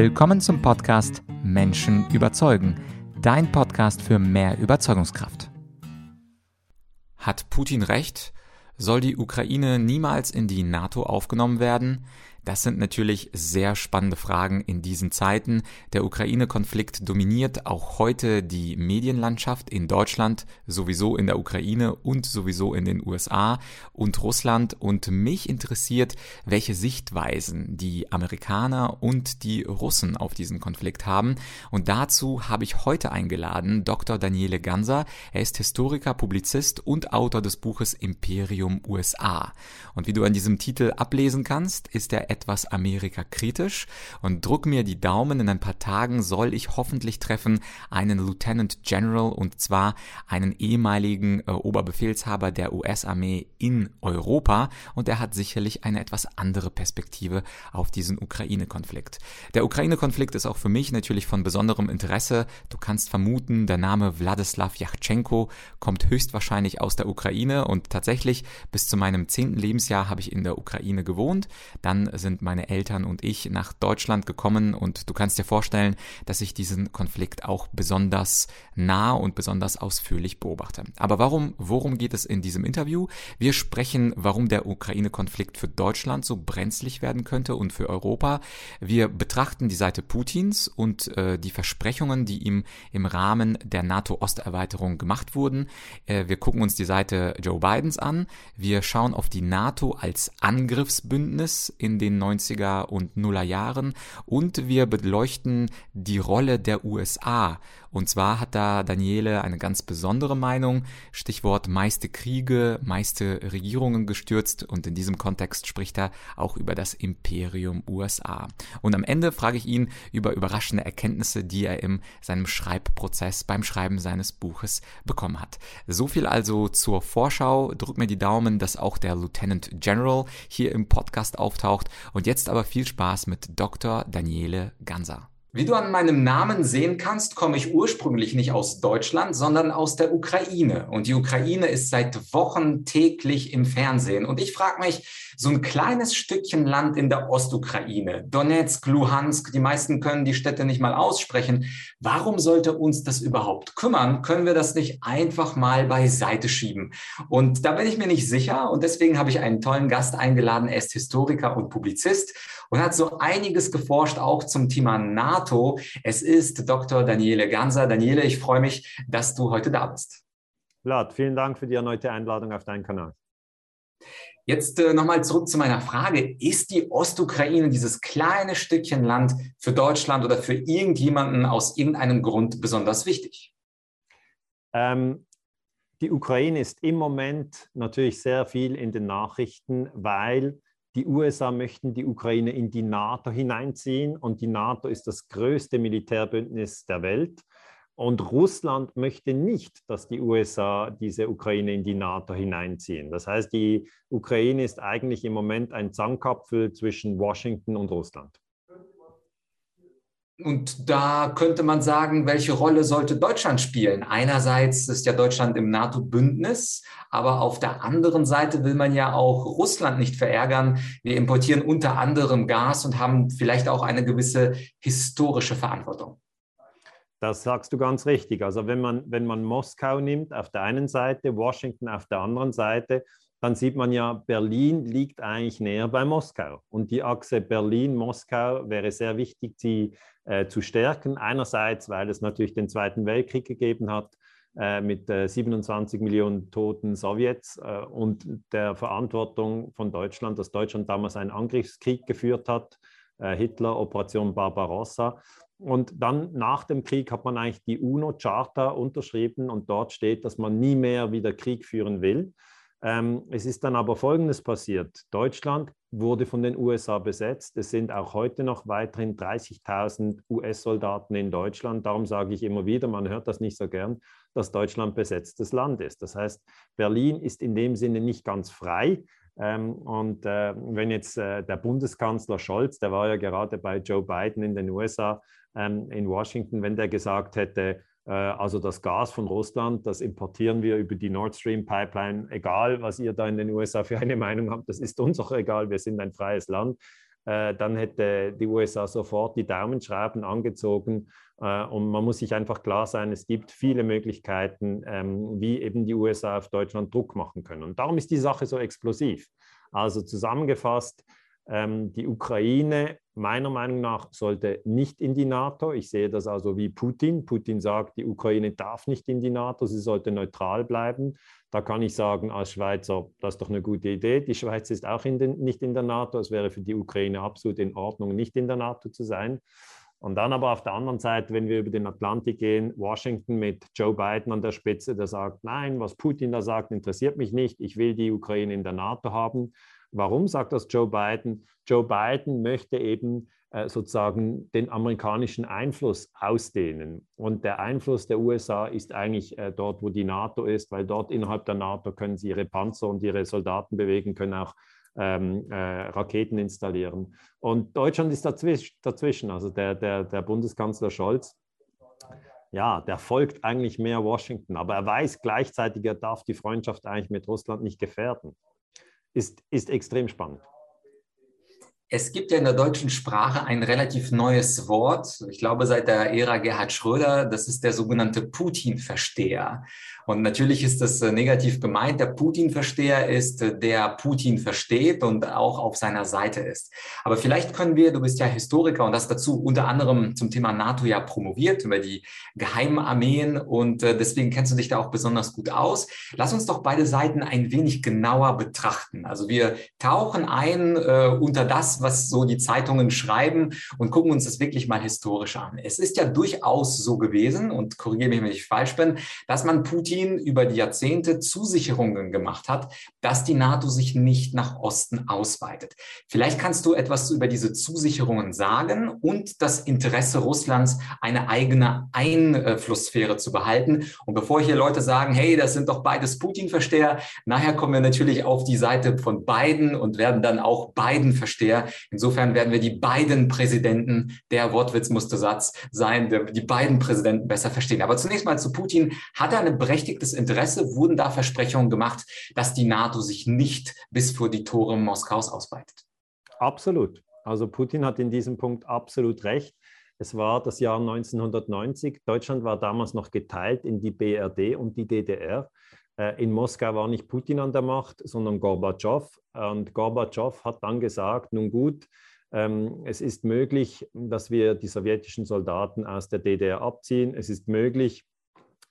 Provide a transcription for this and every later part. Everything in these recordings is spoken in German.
Willkommen zum Podcast Menschen überzeugen, dein Podcast für mehr Überzeugungskraft. Hat Putin recht? Soll die Ukraine niemals in die NATO aufgenommen werden? Das sind natürlich sehr spannende Fragen in diesen Zeiten. Der Ukraine-Konflikt dominiert auch heute die Medienlandschaft in Deutschland, sowieso in der Ukraine und sowieso in den USA und Russland. Und mich interessiert, welche Sichtweisen die Amerikaner und die Russen auf diesen Konflikt haben. Und dazu habe ich heute eingeladen Dr. Daniele Ganser. Er ist Historiker, Publizist und Autor des Buches Imperium USA. Und wie du an diesem Titel ablesen kannst, ist er etwas Amerika kritisch und druck mir die Daumen, in ein paar Tagen soll ich hoffentlich treffen einen Lieutenant General und zwar einen ehemaligen äh, Oberbefehlshaber der US-Armee in Europa und er hat sicherlich eine etwas andere Perspektive auf diesen Ukraine-Konflikt. Der Ukraine-Konflikt ist auch für mich natürlich von besonderem Interesse. Du kannst vermuten, der Name Wladislaw Yachtschenko kommt höchstwahrscheinlich aus der Ukraine und tatsächlich bis zu meinem zehnten Lebensjahr habe ich in der Ukraine gewohnt. Dann sind sind meine Eltern und ich nach Deutschland gekommen und du kannst dir vorstellen, dass ich diesen Konflikt auch besonders nah und besonders ausführlich beobachte. Aber warum, worum geht es in diesem Interview? Wir sprechen, warum der Ukraine-Konflikt für Deutschland so brenzlig werden könnte und für Europa. Wir betrachten die Seite Putins und äh, die Versprechungen, die ihm im Rahmen der NATO-Osterweiterung gemacht wurden. Äh, wir gucken uns die Seite Joe Bidens an. Wir schauen auf die NATO als Angriffsbündnis in den 90er und Nuller Jahren. Und wir beleuchten die Rolle der USA und zwar hat da Daniele eine ganz besondere Meinung, Stichwort meiste Kriege, meiste Regierungen gestürzt und in diesem Kontext spricht er auch über das Imperium USA. Und am Ende frage ich ihn über überraschende Erkenntnisse, die er in seinem Schreibprozess beim Schreiben seines Buches bekommen hat. So viel also zur Vorschau. Drück mir die Daumen, dass auch der Lieutenant General hier im Podcast auftaucht. Und jetzt aber viel Spaß mit Dr. Daniele Ganser. Wie du an meinem Namen sehen kannst, komme ich ursprünglich nicht aus Deutschland, sondern aus der Ukraine. Und die Ukraine ist seit Wochen täglich im Fernsehen. Und ich frage mich, so ein kleines Stückchen Land in der Ostukraine, Donetsk, Luhansk, die meisten können die Städte nicht mal aussprechen. Warum sollte uns das überhaupt kümmern? Können wir das nicht einfach mal beiseite schieben? Und da bin ich mir nicht sicher. Und deswegen habe ich einen tollen Gast eingeladen. Er ist Historiker und Publizist und hat so einiges geforscht, auch zum Thema NATO. Es ist Dr. Daniele Ganser. Daniele, ich freue mich, dass du heute da bist. Vlad, vielen Dank für die erneute Einladung auf deinen Kanal. Jetzt äh, nochmal zurück zu meiner Frage. Ist die Ostukraine, dieses kleine Stückchen Land, für Deutschland oder für irgendjemanden aus irgendeinem Grund besonders wichtig? Ähm, die Ukraine ist im Moment natürlich sehr viel in den Nachrichten, weil die USA möchten die Ukraine in die NATO hineinziehen und die NATO ist das größte Militärbündnis der Welt. Und Russland möchte nicht, dass die USA diese Ukraine in die NATO hineinziehen. Das heißt, die Ukraine ist eigentlich im Moment ein Zankapfel zwischen Washington und Russland. Und da könnte man sagen, welche Rolle sollte Deutschland spielen? Einerseits ist ja Deutschland im NATO-Bündnis, aber auf der anderen Seite will man ja auch Russland nicht verärgern. Wir importieren unter anderem Gas und haben vielleicht auch eine gewisse historische Verantwortung. Das sagst du ganz richtig. Also wenn man, wenn man Moskau nimmt auf der einen Seite, Washington auf der anderen Seite, dann sieht man ja, Berlin liegt eigentlich näher bei Moskau. Und die Achse Berlin-Moskau wäre sehr wichtig, äh, zu stärken. Einerseits, weil es natürlich den Zweiten Weltkrieg gegeben hat äh, mit äh, 27 Millionen toten Sowjets äh, und der Verantwortung von Deutschland, dass Deutschland damals einen Angriffskrieg geführt hat, äh, Hitler, Operation Barbarossa. Und dann nach dem Krieg hat man eigentlich die UNO-Charta unterschrieben und dort steht, dass man nie mehr wieder Krieg führen will. Ähm, es ist dann aber Folgendes passiert. Deutschland wurde von den USA besetzt. Es sind auch heute noch weiterhin 30.000 US-Soldaten in Deutschland. Darum sage ich immer wieder, man hört das nicht so gern, dass Deutschland besetztes Land ist. Das heißt, Berlin ist in dem Sinne nicht ganz frei. Ähm, und äh, wenn jetzt äh, der Bundeskanzler Scholz, der war ja gerade bei Joe Biden in den USA, ähm, in Washington, wenn der gesagt hätte, also das Gas von Russland, das importieren wir über die Nord Stream Pipeline, egal was ihr da in den USA für eine Meinung habt, das ist uns auch egal, wir sind ein freies Land. äh, dann hätte die USA sofort die Daumenschrauben angezogen. Äh, und man muss sich einfach klar sein, es gibt viele Möglichkeiten, ähm, wie eben die USA auf Deutschland Druck machen können. Und darum ist die Sache so explosiv. Also zusammengefasst, ähm, die Ukraine, meiner Meinung nach, sollte nicht in die NATO. Ich sehe das also wie Putin. Putin sagt, die Ukraine darf nicht in die NATO, sie sollte neutral bleiben. Da kann ich sagen, als Schweizer, das ist doch eine gute Idee. Die Schweiz ist auch in den, nicht in der NATO. Es wäre für die Ukraine absolut in Ordnung, nicht in der NATO zu sein. Und dann aber auf der anderen Seite, wenn wir über den Atlantik gehen, Washington mit Joe Biden an der Spitze, der sagt, nein, was Putin da sagt, interessiert mich nicht. Ich will die Ukraine in der NATO haben. Warum sagt das Joe Biden? Joe Biden möchte eben äh, sozusagen den amerikanischen Einfluss ausdehnen. Und der Einfluss der USA ist eigentlich äh, dort, wo die NATO ist, weil dort innerhalb der NATO können sie ihre Panzer und ihre Soldaten bewegen, können auch ähm, äh, Raketen installieren. Und Deutschland ist dazwischen. dazwischen. Also der, der, der Bundeskanzler Scholz ja, der folgt eigentlich mehr Washington, aber er weiß gleichzeitig, er darf die Freundschaft eigentlich mit Russland nicht gefährden ist, ist extrem spannend. Es gibt ja in der deutschen Sprache ein relativ neues Wort, ich glaube seit der Ära Gerhard Schröder, das ist der sogenannte Putin-Versteher. Und natürlich ist das äh, negativ gemeint. Der Putin-Versteher ist, äh, der Putin versteht und auch auf seiner Seite ist. Aber vielleicht können wir, du bist ja Historiker und hast dazu unter anderem zum Thema NATO ja promoviert über die Geheimarmeen und äh, deswegen kennst du dich da auch besonders gut aus. Lass uns doch beide Seiten ein wenig genauer betrachten. Also wir tauchen ein äh, unter das, was so die Zeitungen schreiben und gucken uns das wirklich mal historisch an. Es ist ja durchaus so gewesen und korrigiere mich, wenn ich falsch bin, dass man Putin Putin über die Jahrzehnte Zusicherungen gemacht hat, dass die NATO sich nicht nach Osten ausweitet. Vielleicht kannst du etwas über diese Zusicherungen sagen und das Interesse Russlands, eine eigene Einflusssphäre zu behalten. Und bevor hier Leute sagen, hey, das sind doch beides Putin-Versteher, nachher kommen wir natürlich auf die Seite von Biden und werden dann auch Biden-Versteher. Insofern werden wir die beiden Präsidenten, der Wortwitz musste Satz sein, die beiden Präsidenten besser verstehen. Aber zunächst mal zu Putin. Hat er eine berechtigte berechtigtes Interesse, wurden da Versprechungen gemacht, dass die NATO sich nicht bis vor die Tore Moskaus ausweitet. Absolut. Also Putin hat in diesem Punkt absolut recht. Es war das Jahr 1990. Deutschland war damals noch geteilt in die BRD und die DDR. Äh, in Moskau war nicht Putin an der Macht, sondern Gorbatschow. Und Gorbatschow hat dann gesagt, nun gut, ähm, es ist möglich, dass wir die sowjetischen Soldaten aus der DDR abziehen. Es ist möglich,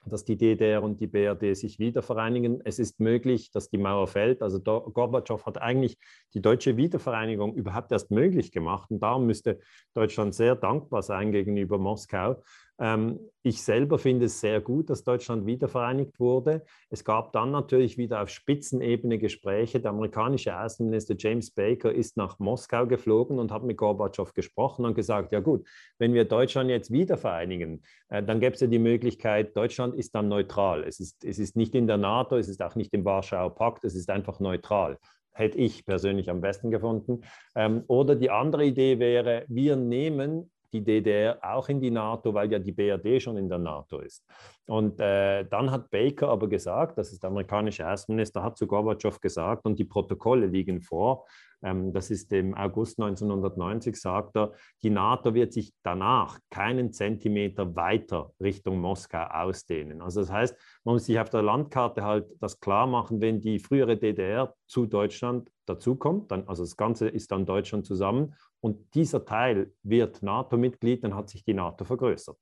dass die DDR und die BRD sich wiedervereinigen. Es ist möglich, dass die Mauer fällt. Also Gorbatschow hat eigentlich die deutsche Wiedervereinigung überhaupt erst möglich gemacht. Und darum müsste Deutschland sehr dankbar sein gegenüber Moskau, ich selber finde es sehr gut, dass Deutschland wiedervereinigt wurde. Es gab dann natürlich wieder auf Spitzenebene Gespräche. Der amerikanische Außenminister James Baker ist nach Moskau geflogen und hat mit Gorbatschow gesprochen und gesagt, ja gut, wenn wir Deutschland jetzt wiedervereinigen, äh, dann gäbe es ja die Möglichkeit, Deutschland ist dann neutral. Es ist, es ist nicht in der NATO, es ist auch nicht im Warschauer Pakt, es ist einfach neutral hätte ich persönlich am besten gefunden. Ähm, oder die andere Idee wäre, wir nehmen die DDR auch in die NATO, weil ja die BRD schon in der NATO ist. Und äh, dann hat Baker aber gesagt, das ist der amerikanische Außenminister, hat zu Gorbatschow gesagt, und die Protokolle liegen vor, ähm, das ist im August 1990, sagt er, die NATO wird sich danach keinen Zentimeter weiter Richtung Moskau ausdehnen. Also das heißt, man muss sich auf der Landkarte halt das klar machen, wenn die frühere DDR zu Deutschland dazukommt, dann, also das Ganze ist dann Deutschland zusammen und dieser Teil wird NATO-Mitglied, dann hat sich die NATO vergrößert.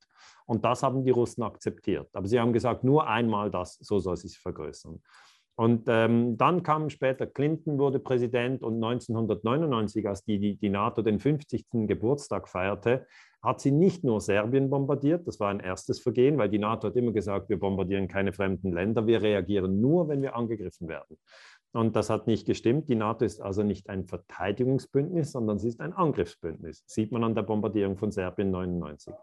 Und das haben die Russen akzeptiert. Aber sie haben gesagt, nur einmal das, so soll sie sich vergrößern. Und ähm, dann kam später Clinton, wurde Präsident und 1999, als die, die, die NATO den 50. Geburtstag feierte, hat sie nicht nur Serbien bombardiert, das war ein erstes Vergehen, weil die NATO hat immer gesagt, wir bombardieren keine fremden Länder, wir reagieren nur, wenn wir angegriffen werden. Und das hat nicht gestimmt. Die NATO ist also nicht ein Verteidigungsbündnis, sondern sie ist ein Angriffsbündnis. Sieht man an der Bombardierung von Serbien 99.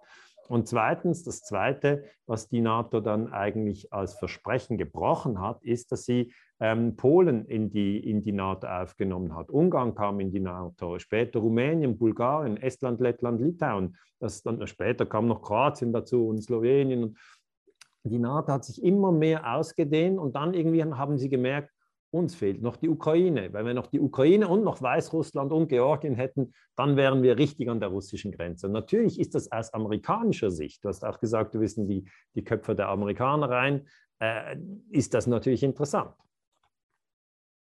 Und zweitens, das Zweite, was die NATO dann eigentlich als Versprechen gebrochen hat, ist, dass sie ähm, Polen in die, in die NATO aufgenommen hat. Ungarn kam in die NATO, später Rumänien, Bulgarien, Estland, Lettland, Litauen. Das dann, später kam noch Kroatien dazu und Slowenien. die NATO hat sich immer mehr ausgedehnt und dann irgendwie haben sie gemerkt, uns fehlt noch die Ukraine. Wenn wir noch die Ukraine und noch Weißrussland und Georgien hätten, dann wären wir richtig an der russischen Grenze. Und natürlich ist das aus amerikanischer Sicht, du hast auch gesagt, du willst in die, die Köpfe der Amerikaner rein, äh, ist das natürlich interessant.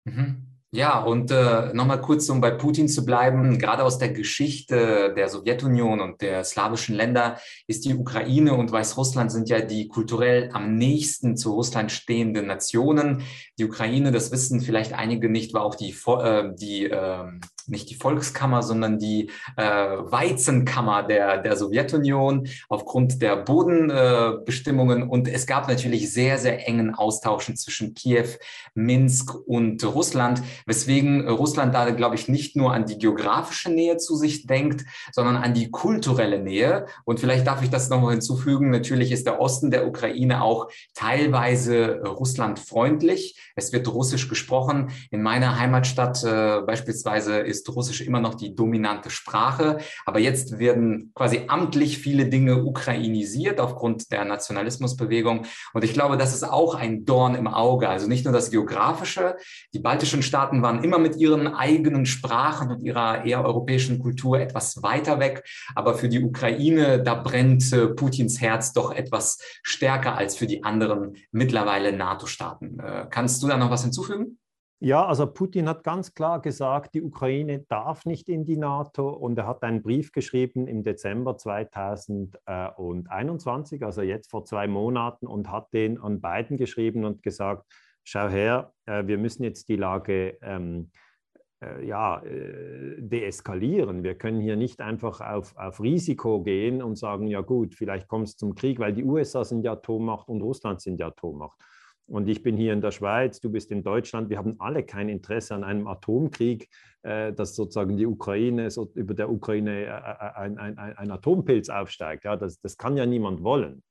Mhm. Ja, und äh, nochmal kurz, um bei Putin zu bleiben, gerade aus der Geschichte der Sowjetunion und der slawischen Länder ist die Ukraine und Weißrussland sind ja die kulturell am nächsten zu Russland stehenden Nationen. Die Ukraine, das wissen vielleicht einige nicht, war auch die, äh, die äh, nicht die Volkskammer, sondern die äh, Weizenkammer der, der Sowjetunion aufgrund der Bodenbestimmungen. Äh, und es gab natürlich sehr, sehr engen Austauschen zwischen Kiew, Minsk und Russland, weswegen Russland da, glaube ich, nicht nur an die geografische Nähe zu sich denkt, sondern an die kulturelle Nähe. Und vielleicht darf ich das nochmal hinzufügen. Natürlich ist der Osten der Ukraine auch teilweise russlandfreundlich. Es wird Russisch gesprochen. In meiner Heimatstadt äh, beispielsweise ist ist Russisch immer noch die dominante Sprache. Aber jetzt werden quasi amtlich viele Dinge ukrainisiert aufgrund der Nationalismusbewegung. Und ich glaube, das ist auch ein Dorn im Auge. Also nicht nur das Geografische. Die baltischen Staaten waren immer mit ihren eigenen Sprachen und ihrer eher europäischen Kultur etwas weiter weg. Aber für die Ukraine, da brennt äh, Putins Herz doch etwas stärker als für die anderen mittlerweile NATO-Staaten. Äh, kannst du da noch was hinzufügen? Ja, also Putin hat ganz klar gesagt, die Ukraine darf nicht in die NATO und er hat einen Brief geschrieben im Dezember 2021, also jetzt vor zwei Monaten, und hat den an Biden geschrieben und gesagt, schau her, äh, wir müssen jetzt die Lage ähm, äh, ja, äh, deeskalieren. Wir können hier nicht einfach auf, auf Risiko gehen und sagen, ja gut, vielleicht kommt es zum Krieg, weil die USA sind ja Atommacht und Russland sind ja Atommacht. Und ich bin hier in der Schweiz, du bist in Deutschland. Wir haben alle kein Interesse an einem Atomkrieg, äh, dass sozusagen die Ukraine, so über der Ukraine äh, äh, ein, ein, ein Atompilz aufsteigt. Ja, das, das kann ja niemand wollen.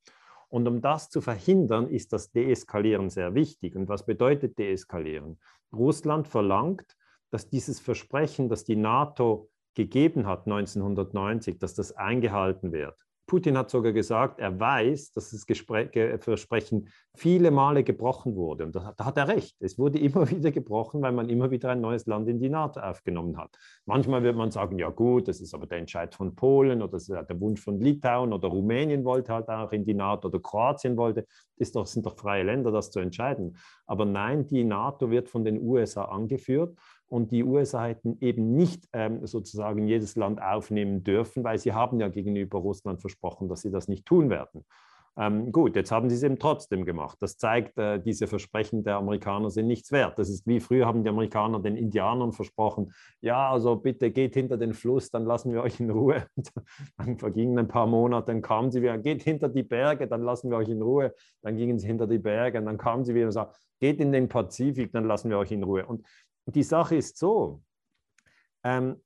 Und um das zu verhindern, ist das Deeskalieren sehr wichtig. Und was bedeutet Deeskalieren? Russland verlangt, dass dieses Versprechen, das die NATO gegeben hat 1990, dass das eingehalten wird. Putin hat sogar gesagt, er weiß, dass das Gespräch, Versprechen viele Male gebrochen wurde. Und da, hat er recht. Es wurde immer wieder gebrochen, weil man immer wieder ein neues Land in die NATO aufgenommen hat. Manchmal wird man sagen, ja gut, das ist aber der Entscheid von Polen oder das ist der Wunsch von Litauen oder Rumänien wollte halt auch in die NATO oder Kroatien wollte. Das sind doch freie Länder, das zu entscheiden. Aber nein, die NATO wird von den USA angeführt und die USA hätten eben nicht ähm, sozusagen jedes Land aufnehmen dürfen, weil sie haben ja gegenüber Russland versprochen, dass sie das nicht tun werden. Ähm, gut, jetzt haben sie es eben trotzdem gemacht. Das zeigt, äh, diese Versprechen der Amerikaner sind nichts wert. Das ist wie früher haben die Amerikaner den Indianern versprochen, ja, also bitte geht hinter den Fluss, dann lassen wir euch in Ruhe. dann vergingen ein paar Monate, dann kamen sie wieder, geht hinter die Berge, dann lassen wir euch in Ruhe. Dann gingen sie hinter die Berge und dann kamen sie wieder und sagten, geht in den Pazifik, dann lassen wir euch in Ruhe. Und die Sache ist so, ähm,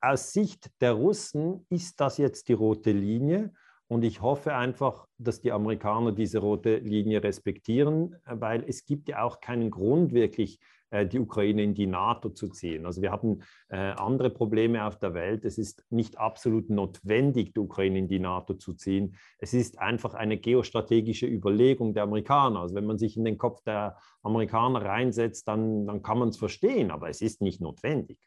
aus Sicht der Russen ist das jetzt die rote Linie und ich hoffe einfach, dass die Amerikaner diese rote Linie respektieren, weil es gibt ja auch keinen Grund wirklich, äh, die Ukraine in die NATO zu ziehen. Also wir haben äh, andere Probleme auf der Welt. Es ist nicht absolut notwendig, die Ukraine in die NATO zu ziehen. Es ist einfach eine geostrategische Überlegung der Amerikaner. Also wenn man sich in den Kopf der Amerikaner reinsetzt, dann, dann kann man es verstehen, aber es ist nicht notwendig.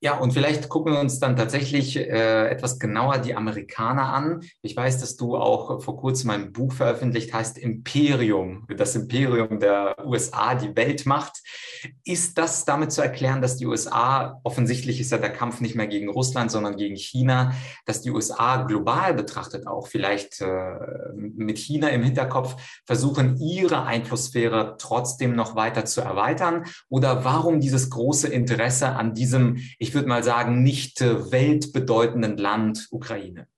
Ja, und vielleicht gucken wir uns dann tatsächlich äh, etwas genauer die Amerikaner an. Ich weiß, dass du auch vor kurzem ein Buch veröffentlicht hast, Imperium, das Imperium der USA, die Weltmacht. Ist das damit zu erklären, dass die USA, offensichtlich ist ja der Kampf nicht mehr gegen Russland, sondern gegen China, dass die USA global betrachtet auch vielleicht äh, mit China im Hinterkopf versuchen, ihre Einflusssphäre trotzdem noch weiter zu erweitern? Oder warum dieses große Interesse an diesem, ich würde mal sagen, nicht äh, weltbedeutenden Land Ukraine.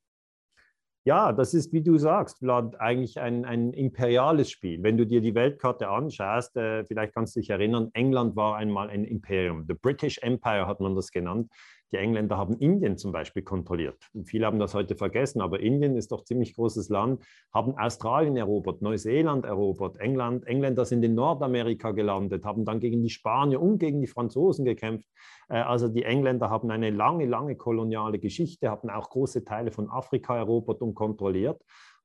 Ja, das ist, wie du sagst, Vlad, eigentlich ein, ein imperiales Spiel. Wenn du dir die Weltkarte anschaust, äh, vielleicht kannst du dich erinnern, England war einmal ein Imperium. The British Empire hat man das genannt. Die Engländer haben Indien zum Beispiel kontrolliert. Und viele haben das heute vergessen, aber Indien ist doch ein ziemlich großes Land, haben Australien erobert, Neuseeland erobert, England, Engländer sind in Nordamerika gelandet, haben dann gegen die Spanier und gegen die Franzosen gekämpft. Äh, also die Engländer haben eine lange, lange koloniale Geschichte, haben auch große Teile von Afrika erobert und kontrolliert.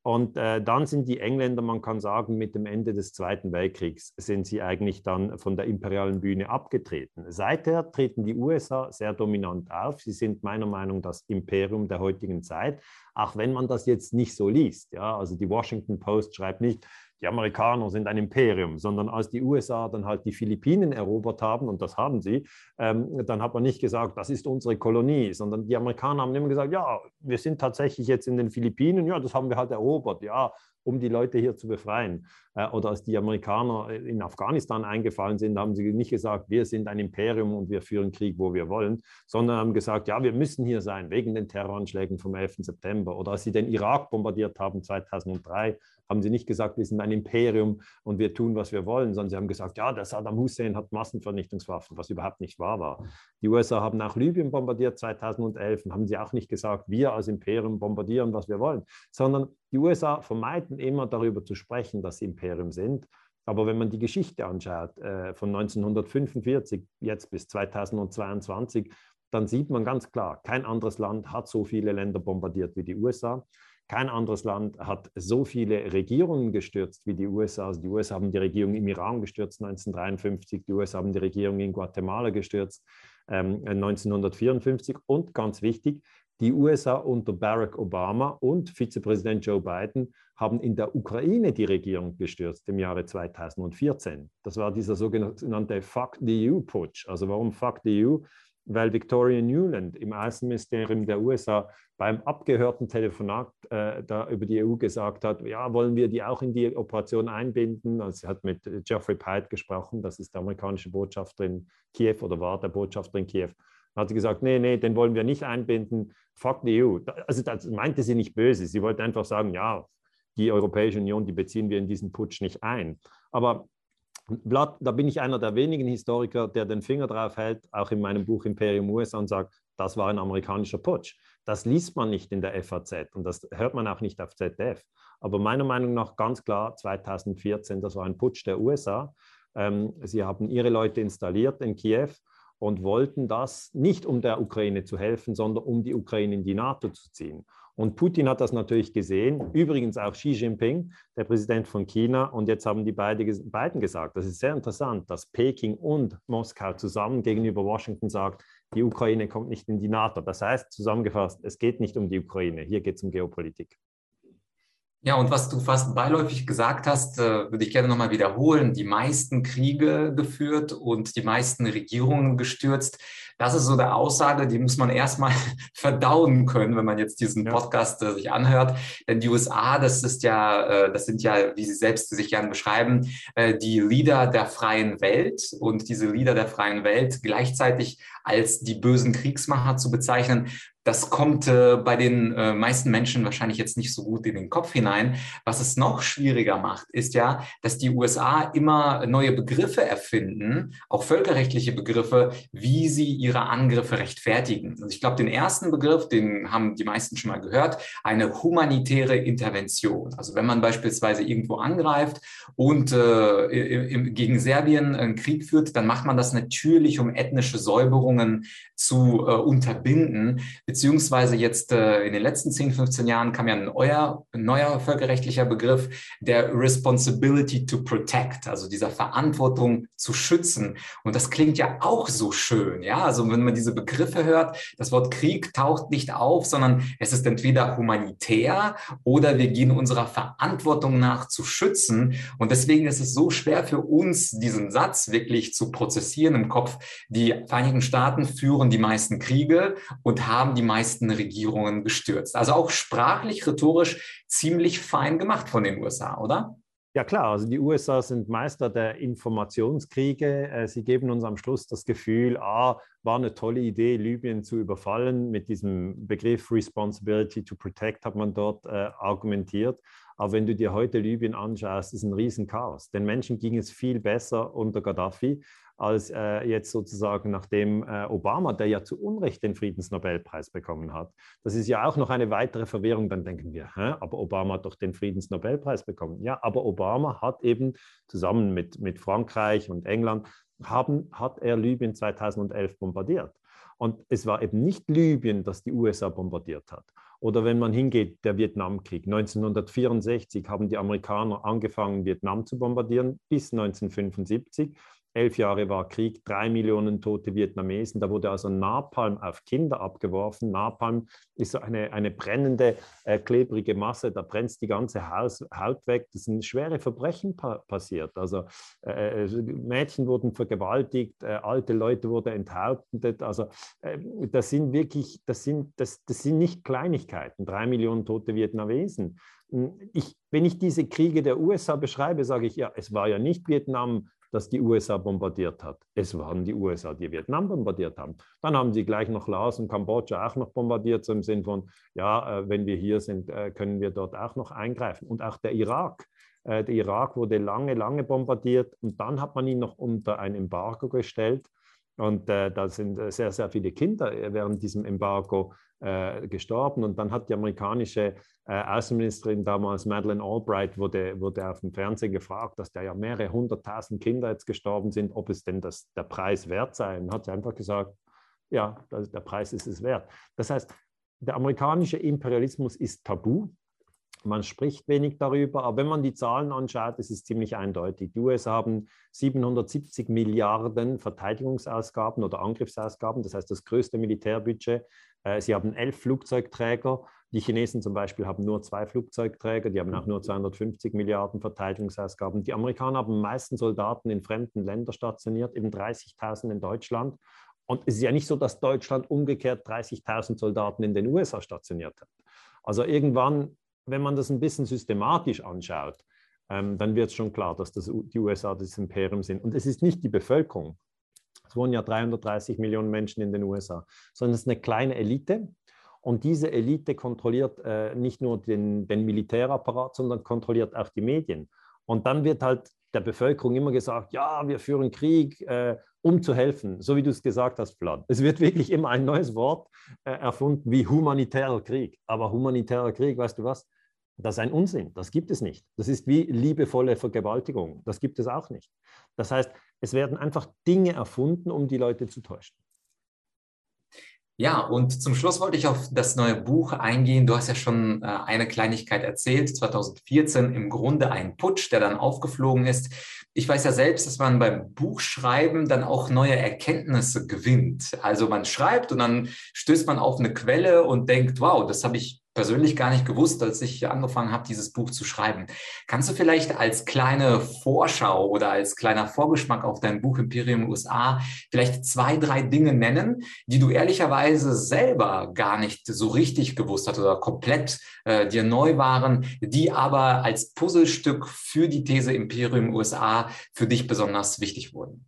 Und äh, dann sind die Engländer, man kann sagen, mit dem Ende des Zweiten Weltkriegs sind sie eigentlich dann von der imperialen Bühne abgetreten. Seither treten die USA sehr dominant auf. Sie sind meiner Meinung nach das Imperium der heutigen Zeit, auch wenn man das jetzt nicht so liest. Ja? Also die Washington Post schreibt nicht, die Amerikaner sind ein Imperium, sondern als die USA dann halt die Philippinen erobert haben, und das haben sie, ähm, dann hat man nicht gesagt, das ist unsere Kolonie, sondern die Amerikaner haben immer gesagt, ja, wir sind tatsächlich jetzt in den Philippinen, ja, das haben wir halt erobert, ja, um die Leute hier zu befreien. Äh, oder als die Amerikaner in Afghanistan eingefallen sind, haben sie nicht gesagt, wir sind ein Imperium und wir führen Krieg, wo wir wollen, sondern haben gesagt, ja, wir müssen hier sein, wegen den Terroranschlägen vom 11. September. Oder als sie den Irak bombardiert haben 2003, haben sie nicht gesagt, wir sind ein Imperium und wir tun, was wir wollen, sondern sie haben gesagt, ja, der Saddam Hussein hat Massenvernichtungswaffen, was überhaupt nicht wahr war. Die USA haben auch Libyen bombardiert 2011 und haben sie auch nicht gesagt, wir als Imperium bombardieren, was wir wollen, sondern die USA vermeiden immer darüber zu sprechen, dass sie Imperium sind. Aber wenn man die Geschichte anschaut, äh, von 1945 jetzt bis 2022, dann sieht man ganz klar, kein anderes Land hat so viele Länder bombardiert wie die USA. Kein anderes Land hat so viele Regierungen gestürzt wie die USA. Also die USA haben die Regierung im Iran gestürzt 1953, die USA haben die Regierung in Guatemala gestürzt ähm, 1954 und ganz wichtig, die USA unter Barack Obama und Vizepräsident Joe Biden haben in der Ukraine die Regierung gestürzt im Jahre 2014. Das war dieser sogenannte Fuck the EU-Putsch. Also warum Fuck the EU? Weil Victoria Newland im Außenministerium der USA beim abgehörten Telefonat äh, da über die EU gesagt hat, ja, wollen wir die auch in die Operation einbinden? Also sie hat mit Geoffrey Pite gesprochen, das ist der amerikanische Botschafter in Kiew oder war der Botschafter in Kiew. Dann hat sie gesagt, nee, nee, den wollen wir nicht einbinden, fuck the EU. Also das meinte sie nicht böse, sie wollte einfach sagen, ja, die Europäische Union, die beziehen wir in diesen Putsch nicht ein. Aber Blatt, da bin ich einer der wenigen Historiker, der den Finger drauf hält, auch in meinem Buch Imperium USA und sagt, das war ein amerikanischer Putsch. Das liest man nicht in der FAZ und das hört man auch nicht auf ZDF. Aber meiner Meinung nach ganz klar 2014, das war ein Putsch der USA. Ähm, sie haben ihre Leute installiert in Kiew und wollten das nicht, um der Ukraine zu helfen, sondern um die Ukraine in die NATO zu ziehen. Und Putin hat das natürlich gesehen, übrigens auch Xi Jinping, der Präsident von China. Und jetzt haben die beide, beiden gesagt, das ist sehr interessant, dass Peking und Moskau zusammen gegenüber Washington sagt, die Ukraine kommt nicht in die NATO. Das heißt, zusammengefasst, es geht nicht um die Ukraine, hier geht es um Geopolitik. Ja, und was du fast beiläufig gesagt hast, äh, würde ich gerne nochmal wiederholen. Die meisten Kriege geführt und die meisten Regierungen gestürzt. Das ist so der Aussage, die muss man erstmal verdauen können, wenn man jetzt diesen Podcast äh, sich anhört. Denn die USA, das ist ja, äh, das sind ja, wie Sie selbst sich gerne beschreiben, äh, die Leader der freien Welt und diese Leader der freien Welt gleichzeitig als die bösen Kriegsmacher zu bezeichnen, das kommt äh, bei den äh, meisten Menschen wahrscheinlich jetzt nicht so gut in den Kopf hinein. Was es noch schwieriger macht, ist ja, dass die USA immer neue Begriffe erfinden, auch völkerrechtliche Begriffe, wie sie ihre Angriffe rechtfertigen. Also ich glaube, den ersten Begriff, den haben die meisten schon mal gehört, eine humanitäre Intervention. Also wenn man beispielsweise irgendwo angreift und äh, im, gegen Serbien einen Krieg führt, dann macht man das natürlich, um ethnische Säuberungen zu äh, unterbinden beziehungsweise jetzt äh, in den letzten 10, 15 Jahren kam ja ein neuer, ein neuer völkerrechtlicher Begriff, der Responsibility to Protect, also dieser Verantwortung zu schützen. Und das klingt ja auch so schön, ja. Also wenn man diese Begriffe hört, das Wort Krieg taucht nicht auf, sondern es ist entweder humanitär oder wir gehen unserer Verantwortung nach zu schützen. Und deswegen ist es so schwer für uns, diesen Satz wirklich zu prozessieren im Kopf. Die Vereinigten Staaten führen die meisten Kriege und haben die meisten Regierungen gestürzt. Also auch sprachlich, rhetorisch ziemlich fein gemacht von den USA, oder? Ja klar, also die USA sind Meister der Informationskriege. Äh, sie geben uns am Schluss das Gefühl, ah, war eine tolle Idee, Libyen zu überfallen. Mit diesem Begriff Responsibility to Protect hat man dort äh, argumentiert. Aber wenn du dir heute Libyen anschaust, ist ein Riesenchaos. Den Menschen ging es viel besser unter Gaddafi als äh, jetzt sozusagen nachdem äh, Obama, der ja zu Unrecht den Friedensnobelpreis bekommen hat. Das ist ja auch noch eine weitere Verwirrung. Dann denken wir, hä, aber Obama hat doch den Friedensnobelpreis bekommen. Ja, aber Obama hat eben zusammen mit, mit Frankreich und England, haben, hat er Libyen 2011 bombardiert. Und es war eben nicht Libyen, das die USA bombardiert hat. Oder wenn man hingeht, der Vietnamkrieg. 1964 haben die Amerikaner angefangen, Vietnam zu bombardieren bis 1975. Elf Jahre war Krieg, drei Millionen tote Vietnamesen. Da wurde also Napalm auf Kinder abgeworfen. Napalm ist so eine, eine brennende, äh, klebrige Masse. Da brennt die ganze Haus, Haut weg. Das sind schwere Verbrechen pa passiert. Also äh, äh, Mädchen wurden vergewaltigt, äh, alte Leute wurden enthauptet. Also äh, das sind wirklich, das sind, das, das sind nicht Kleinigkeiten. Drei Millionen tote Vietnamesen. Ich, wenn ich diese Kriege der USA beschreibe, sage ich, ja, es war ja nicht Vietnam das die USA bombardiert hat. Es waren die USA, die Vietnam bombardiert haben. Dann haben sie gleich noch Laos und Kambodscha auch noch bombardiert, so im Sinn von, ja, äh, wenn wir hier sind, äh, können wir dort auch noch eingreifen. Und auch der Irak. Äh, der Irak wurde lange, lange bombardiert und dann hat man ihn noch unter ein Embargo gestellt. Und äh, da sind sehr, sehr viele Kinder während diesem Embargo äh, gestorben. Und dann hat die amerikanische äh, Außenministerin damals, Madeleine Albright, wurde, wurde auf dem Fernsehen gefragt, dass da ja mehrere hunderttausend Kinder jetzt gestorben sind, ob es denn das, der Preis wert sei. Und hat sie einfach gesagt, ja, der Preis ist es wert. Das heißt, der amerikanische Imperialismus ist tabu. Man spricht wenig darüber, aber wenn man die Zahlen anschaut, ist es ziemlich eindeutig. Die USA haben 770 Milliarden Verteidigungsausgaben oder Angriffsausgaben, das heißt das größte Militärbudget. Äh, sie haben elf Flugzeugträger. Die Chinesen zum Beispiel haben nur zwei Flugzeugträger, die haben auch nur 250 Milliarden Verteidigungsausgaben. Die Amerikaner haben meisten Soldaten in fremden Ländern stationiert, eben 30.000 in Deutschland. Und es ist ja nicht so, dass Deutschland umgekehrt 30.000 Soldaten in den USA stationiert hat. Also irgendwann wenn man das ein bisschen systematisch anschaut, ähm, dann wird es schon klar, dass das, die USA das Imperium sind. Und es ist nicht die Bevölkerung. Es wohnen ja 330 Millionen Menschen in den USA, sondern es ist eine kleine Elite. Und diese Elite kontrolliert äh, nicht nur den, den Militärapparat, sondern kontrolliert auch die Medien. Und dann wird halt der Bevölkerung immer gesagt, ja, wir führen Krieg, äh, um zu helfen, so wie du es gesagt hast, Vlad. Es wird wirklich immer ein neues Wort äh, erfunden wie humanitärer Krieg. Aber humanitärer Krieg, weißt du was? Das ist ein Unsinn, das gibt es nicht. Das ist wie liebevolle Vergewaltigung, das gibt es auch nicht. Das heißt, es werden einfach Dinge erfunden, um die Leute zu täuschen. Ja, und zum Schluss wollte ich auf das neue Buch eingehen. Du hast ja schon äh, eine Kleinigkeit erzählt, 2014 im Grunde ein Putsch, der dann aufgeflogen ist. Ich weiß ja selbst, dass man beim Buchschreiben dann auch neue Erkenntnisse gewinnt. Also man schreibt und dann stößt man auf eine Quelle und denkt, wow, das habe ich persönlich gar nicht gewusst, als ich angefangen habe, dieses Buch zu schreiben. Kannst du vielleicht als kleine Vorschau oder als kleiner Vorgeschmack auf dein Buch Imperium USA vielleicht zwei, drei Dinge nennen, die du ehrlicherweise selber gar nicht so richtig gewusst hast oder komplett äh, dir neu waren, die aber als Puzzlestück für die These Imperium USA für dich besonders wichtig wurden?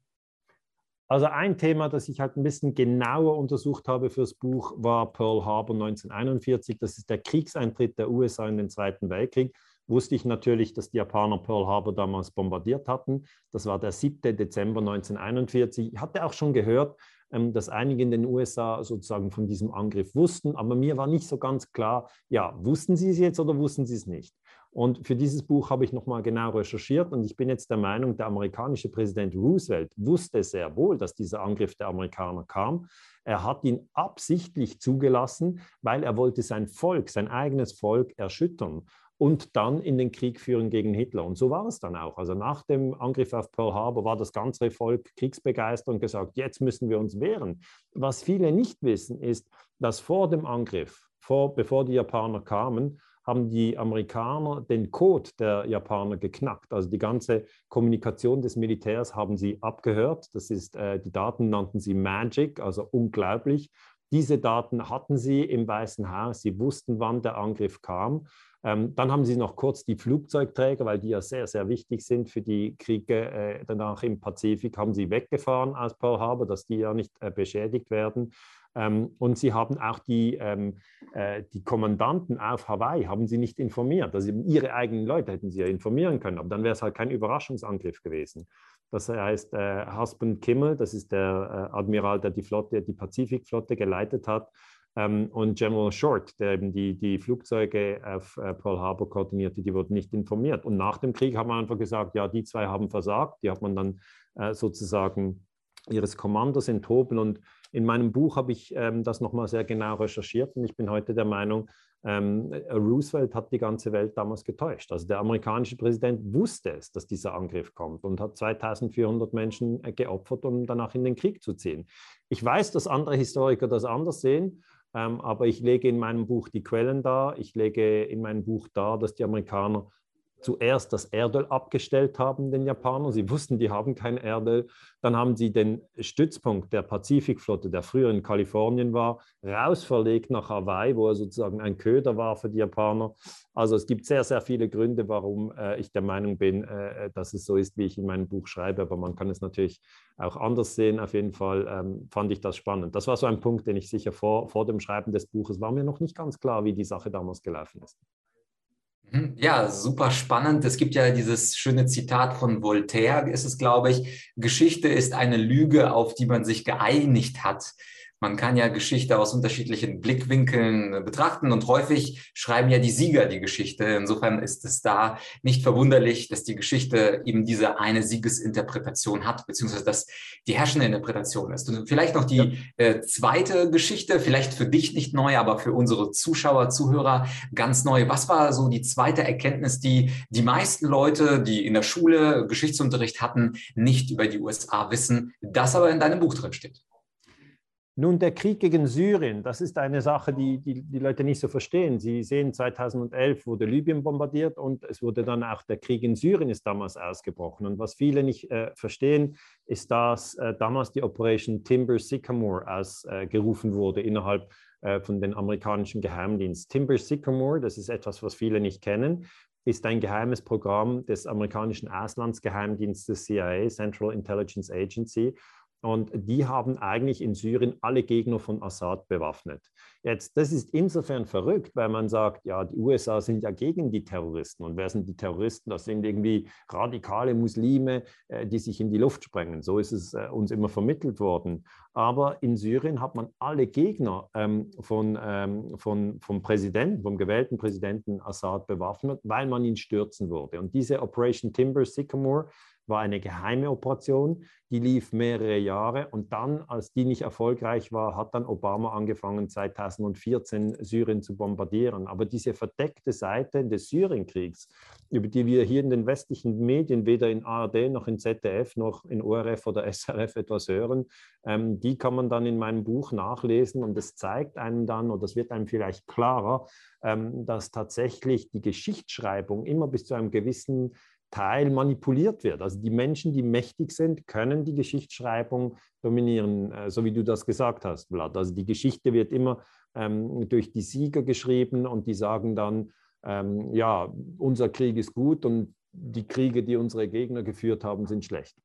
Also ein Thema, das ich halt ein bisschen genauer untersucht habe fürs Buch, war Pearl Harbor 1941. Das ist der Kriegseintritt der USA in den Zweiten Weltkrieg. Wusste ich natürlich, dass die Japaner Pearl Harbor damals bombardiert hatten. Das war der 7. Dezember 1941. Ich hatte auch schon gehört, ähm, dass einige in den USA sozusagen von diesem Angriff wussten, aber mir war nicht so ganz klar, ja, wussten sie es jetzt oder wussten sie es nicht? Und für dieses Buch habe ich nochmal genau recherchiert und ich bin jetzt der Meinung, der amerikanische Präsident Roosevelt wusste sehr wohl, dass dieser Angriff der Amerikaner kam. Er hat ihn absichtlich zugelassen, weil er wollte sein Volk, sein eigenes Volk erschüttern und dann in den Krieg führen gegen Hitler. Und so war es dann auch. Also nach dem Angriff auf Pearl Harbor war das ganze Volk kriegsbegeistert und gesagt, jetzt müssen wir uns wehren. Was viele nicht wissen, ist, dass vor dem Angriff, vor, bevor die Japaner kamen, haben die Amerikaner den Code der Japaner geknackt. Also die ganze Kommunikation des Militärs haben sie abgehört. Das ist, äh, die Daten nannten sie Magic, also unglaublich. Diese Daten hatten sie im Weißen Haus. Sie wussten, wann der Angriff kam. Ähm, dann haben sie noch kurz die Flugzeugträger, weil die ja sehr, sehr wichtig sind für die Kriege äh, danach im Pazifik, haben sie weggefahren aus Pearl Harbor, dass die ja nicht äh, beschädigt werden. Ähm, und sie haben auch die, ähm, äh, die Kommandanten auf Hawaii, haben sie nicht informiert. Also ihre eigenen Leute hätten sie ja informieren können, aber dann wäre es halt kein Überraschungsangriff gewesen. Das heißt, äh, Husband Kimmel, das ist der äh, Admiral, der die Flotte, die Pazifikflotte geleitet hat, ähm, und General Short, der eben die, die Flugzeuge auf äh, Pearl Harbor koordinierte, die wurden nicht informiert. Und nach dem Krieg hat man einfach gesagt, ja, die zwei haben versagt. Die hat man dann äh, sozusagen ihres Kommandos enthoben. Und in meinem Buch habe ich ähm, das nochmal sehr genau recherchiert und ich bin heute der Meinung, ähm, Roosevelt hat die ganze Welt damals getäuscht. Also der amerikanische Präsident wusste es, dass dieser Angriff kommt und hat 2400 Menschen äh, geopfert, um danach in den Krieg zu ziehen. Ich weiß, dass andere Historiker das anders sehen, ähm, aber ich lege in meinem Buch die Quellen dar. Ich lege in meinem Buch dar, dass die Amerikaner zuerst das Erdöl abgestellt haben, den Japanern. Sie wussten, die haben kein Erdöl. Dann haben sie den Stützpunkt der Pazifikflotte, der früher in Kalifornien war, rausverlegt nach Hawaii, wo er sozusagen ein Köder war für die Japaner. Also es gibt sehr, sehr viele Gründe, warum äh, ich der Meinung bin, äh, äh dass es so ist, wie ich in meinem Buch schreibe. Aber man kann es natürlich auch anders sehen. Auf jeden Fall ähm, fand ich das spannend. Das war so ein Punkt, den ich sicher vor, vor dem Schreiben des Buches war mir noch nicht ganz klar, wie die Sache damals gelaufen ist. Mhm. Ja, super spannend. Es gibt ja dieses schöne Zitat von Voltaire, ist es, glaube ich. Geschichte ist eine Lüge, auf die man sich geeinigt hat. Man kann ja Geschichte aus unterschiedlichen Blickwinkeln äh, betrachten und häufig schreiben ja die Sieger die Geschichte. Insofern ist es da nicht verwunderlich, dass die Geschichte eben diese eine Siegesinterpretation hat, beziehungsweise dass die herrschende Interpretation ist. Und vielleicht noch die ja. äh, zweite Geschichte, vielleicht für dich nicht neu, aber für unsere Zuschauer, Zuhörer ganz neu. Was war so die zweite Erkenntnis, die die meisten Leute, die in der Schule Geschichtsunterricht hatten, nicht über die USA wissen, das aber in deinem Buch drin steht? Nun, der Krieg gegen Syrien, das ist eine Sache, die, die die Leute nicht so verstehen. Sie sehen, 2011 wurde Libyen bombardiert und es wurde dann auch der Krieg in Syrien ist damals ausgebrochen. Und was viele nicht äh, verstehen, ist, dass äh, damals die Operation Timber Sycamore ausgerufen äh, wurde innerhalb äh, von den amerikanischen Geheimdiensten. Timber Sycamore, das ist etwas, was viele nicht kennen, ist ein geheimes Programm des amerikanischen Auslandsgeheimdienstes CIA, Central Intelligence Agency. Und die haben eigentlich in Syrien alle Gegner von Assad bewaffnet. Jetzt, das ist insofern verrückt, weil man sagt, ja, die USA sind ja gegen die Terroristen. Und wer sind die Terroristen? Das sind irgendwie radikale Muslime, äh, die sich in die Luft sprengen. So ist es äh, uns immer vermittelt worden. Aber in Syrien hat man alle Gegner ähm, von, ähm, von, vom Präsidenten, vom gewählten Präsidenten Assad bewaffnet, weil man ihn stürzen würde. Und diese Operation Timber Sycamore war eine geheime Operation, die lief mehrere Jahre und dann, als die nicht erfolgreich war, hat dann Obama angefangen, 2014 Syrien zu bombardieren. Aber diese verdeckte Seite des Syrienkriegs, über die wir hier in den westlichen Medien, weder in ARD noch in ZDF noch in ORF oder SRF etwas hören, ähm, die kann man dann in meinem Buch nachlesen und es zeigt einem dann, oder es wird einem vielleicht klarer, ähm, dass tatsächlich die Geschichtsschreibung immer bis zu einem gewissen Teil manipuliert wird. Also die Menschen, die mächtig sind, können die Geschichtsschreibung dominieren, äh, so wie du das gesagt hast, Vlad. Also die Geschichte wird immer ähm, durch die Sieger geschrieben und die sagen dann, ähm, ja, unser Krieg ist gut und die Kriege, die unsere Gegner geführt haben, sind schlecht.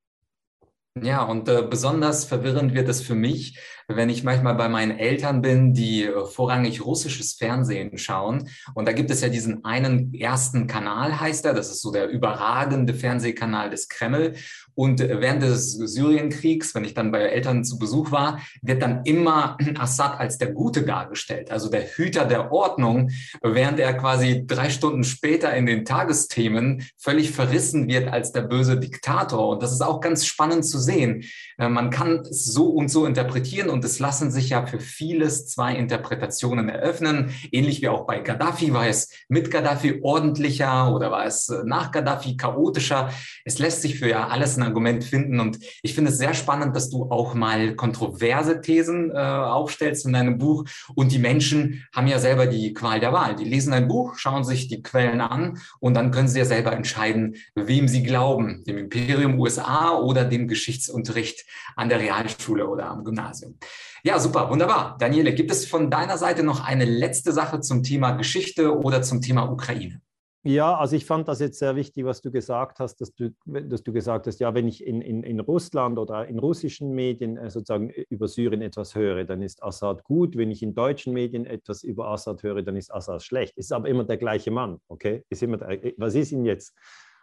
Ja, und äh, besonders verwirrend wird es für mich, wenn ich manchmal bei meinen Eltern bin, die äh, vorrangig russisches Fernsehen schauen. Und da gibt es ja diesen einen ersten Kanal, heißt er. Das ist so der überragende Fernsehkanal des Kreml. Und äh, während des Syrienkriegs, wenn ich dann bei Eltern zu Besuch war, wird dann immer Assad als der Gute dargestellt, also der Hüter der Ordnung, während er quasi drei Stunden später in den Tagesthemen völlig verrissen wird als der böse Diktator. Und das ist auch ganz spannend zu sehen. Äh, man kann es so und so interpretieren und es lassen sich ja für vieles zwei Interpretationen eröffnen. Ähnlich wie auch bei Gaddafi war es mit Gaddafi ordentlicher oder war es nach Gaddafi chaotischer. Es lässt sich für ja alles ein Argument finden und ich finde es sehr spannend, dass du auch mal kontroverse Thesen äh, aufstellst in deinem Buch und die Menschen haben ja selber die Qual der Wahl. Die lesen ein Buch, schauen sich die Quellen an und dann können sie ja selber entscheiden, wem sie glauben, dem Imperium USA oder dem Geschichtsunterricht an der Realschule oder am Gymnasium. Ja, super, wunderbar. Daniele, gibt es von deiner Seite noch eine letzte Sache zum Thema Geschichte oder zum Thema Ukraine? Ja, also ich fand das jetzt sehr wichtig, was du gesagt hast, dass du, dass du gesagt hast, ja, wenn ich in, in, in Russland oder in russischen Medien äh, sozusagen über Syrien etwas höre, dann ist Assad gut. Wenn ich in deutschen Medien etwas über Assad höre, dann ist Assad schlecht. Ist aber immer der gleiche Mann, okay? Ist immer der, was ist ihn jetzt?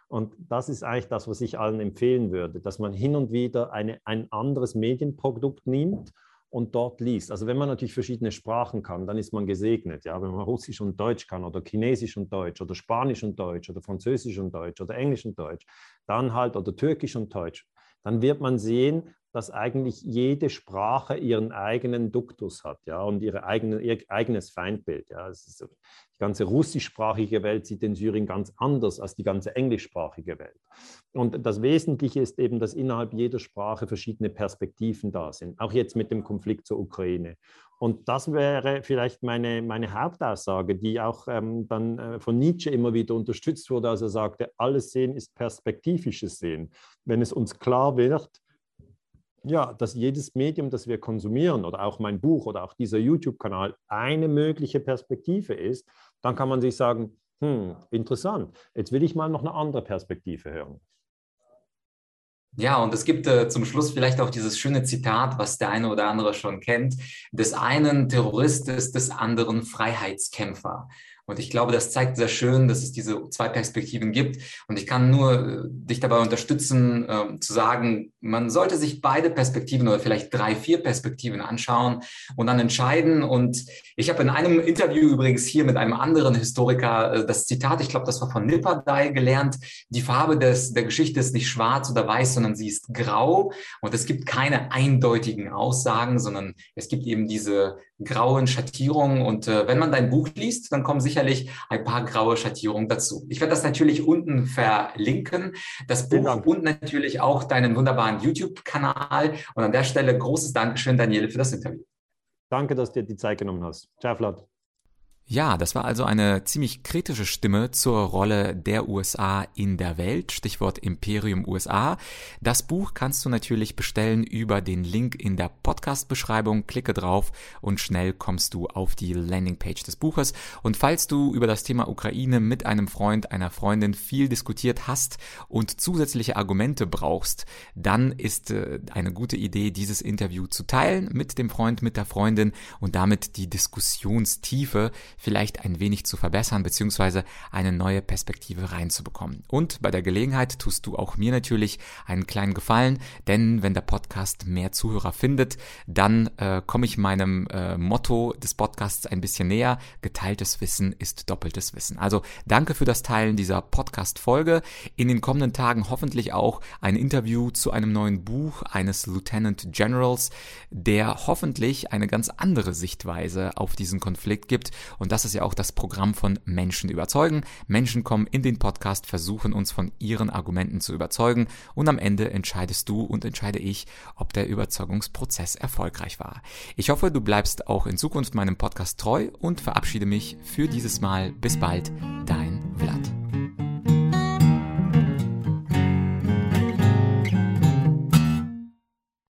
Und das ist eigentlich das, was ich allen empfehlen würde, dass man hin und wieder eine, ein anderes Medienprodukt nimmt und dort liest. Also wenn man natürlich verschiedene Sprachen kann, dann ist man gesegnet. Ja? Wenn man Russisch und Deutsch kann oder Chinesisch und Deutsch oder Spanisch und Deutsch oder Französisch und Deutsch oder Englisch und Deutsch, dann halt oder Türkisch und Deutsch, dann wird man sehen, dass eigentlich jede Sprache ihren eigenen Duktus hat ja, und ihre eigene, ihr eigenes Feindbild. Ja. So, die ganze russischsprachige Welt sieht in Syrien ganz anders als die ganze englischsprachige Welt. Und das Wesentliche ist eben, dass innerhalb jeder Sprache verschiedene Perspektiven da sind, auch jetzt mit dem Konflikt zur Ukraine. Und das wäre vielleicht meine, meine Hauptaussage, die auch ähm, dann äh, von Nietzsche immer wieder unterstützt wurde, als er sagte, alles Sehen ist perspektivisches Sehen. Wenn es uns klar wird, ja, dass jedes Medium, das wir konsumieren oder auch mein Buch oder auch dieser YouTube-Kanal eine mögliche Perspektive ist, dann kann man sich sagen, hm, interessant, jetzt will ich mal noch eine andere Perspektive hören. Ja, und es gibt äh, zum Schluss vielleicht auch dieses schöne Zitat, was der eine oder andere schon kennt. Des einen Terrorist ist des anderen Freiheitskämpfer. Und ich glaube, das zeigt sehr schön, dass es diese zwei Perspektiven gibt. Und ich kann nur äh, dich dabei unterstützen, äh, zu sagen, man sollte sich beide Perspektiven oder vielleicht drei, vier Perspektiven anschauen und dann entscheiden. Und ich habe in einem Interview übrigens hier mit einem anderen Historiker äh, das Zitat, ich glaube, das war von Nipperdey gelernt, die Farbe des, der Geschichte ist nicht schwarz oder weiß, sondern sie ist grau. Und es gibt keine eindeutigen Aussagen, sondern es gibt eben diese grauen Schattierungen. Und äh, wenn man dein Buch liest, dann kommen sicherlich ein paar graue Schattierungen dazu. Ich werde das natürlich unten verlinken, das Buch und natürlich auch deinen wunderbaren YouTube-Kanal. Und an der Stelle großes Dankeschön, Daniele, für das Interview. Danke, dass du dir die Zeit genommen hast. Ciao, Vlad. Ja, das war also eine ziemlich kritische Stimme zur Rolle der USA in der Welt, Stichwort Imperium USA. Das Buch kannst du natürlich bestellen über den Link in der Podcast-Beschreibung. Klicke drauf und schnell kommst du auf die Landingpage des Buches. Und falls du über das Thema Ukraine mit einem Freund, einer Freundin viel diskutiert hast und zusätzliche Argumente brauchst, dann ist äh, eine gute Idee, dieses Interview zu teilen mit dem Freund, mit der Freundin und damit die Diskussionstiefe vielleicht ein wenig zu verbessern beziehungsweise eine neue Perspektive reinzubekommen. Und bei der Gelegenheit tust du auch mir natürlich einen kleinen Gefallen, denn wenn der Podcast mehr Zuhörer findet, dann äh, komme ich meinem äh, Motto des Podcasts ein bisschen näher. Geteiltes Wissen ist doppeltes Wissen. Also danke für das Teilen dieser Podcast-Folge. In den kommenden Tagen hoffentlich auch ein Interview zu einem neuen Buch eines Lieutenant Generals, der hoffentlich eine ganz andere Sichtweise auf diesen Konflikt gibt und und das ist ja auch das Programm von Menschen überzeugen. Menschen kommen in den Podcast, versuchen uns von ihren Argumenten zu überzeugen und am Ende entscheidest du und entscheide ich, ob der Überzeugungsprozess erfolgreich war. Ich hoffe, du bleibst auch in Zukunft meinem Podcast treu und verabschiede mich für dieses Mal. Bis bald, dein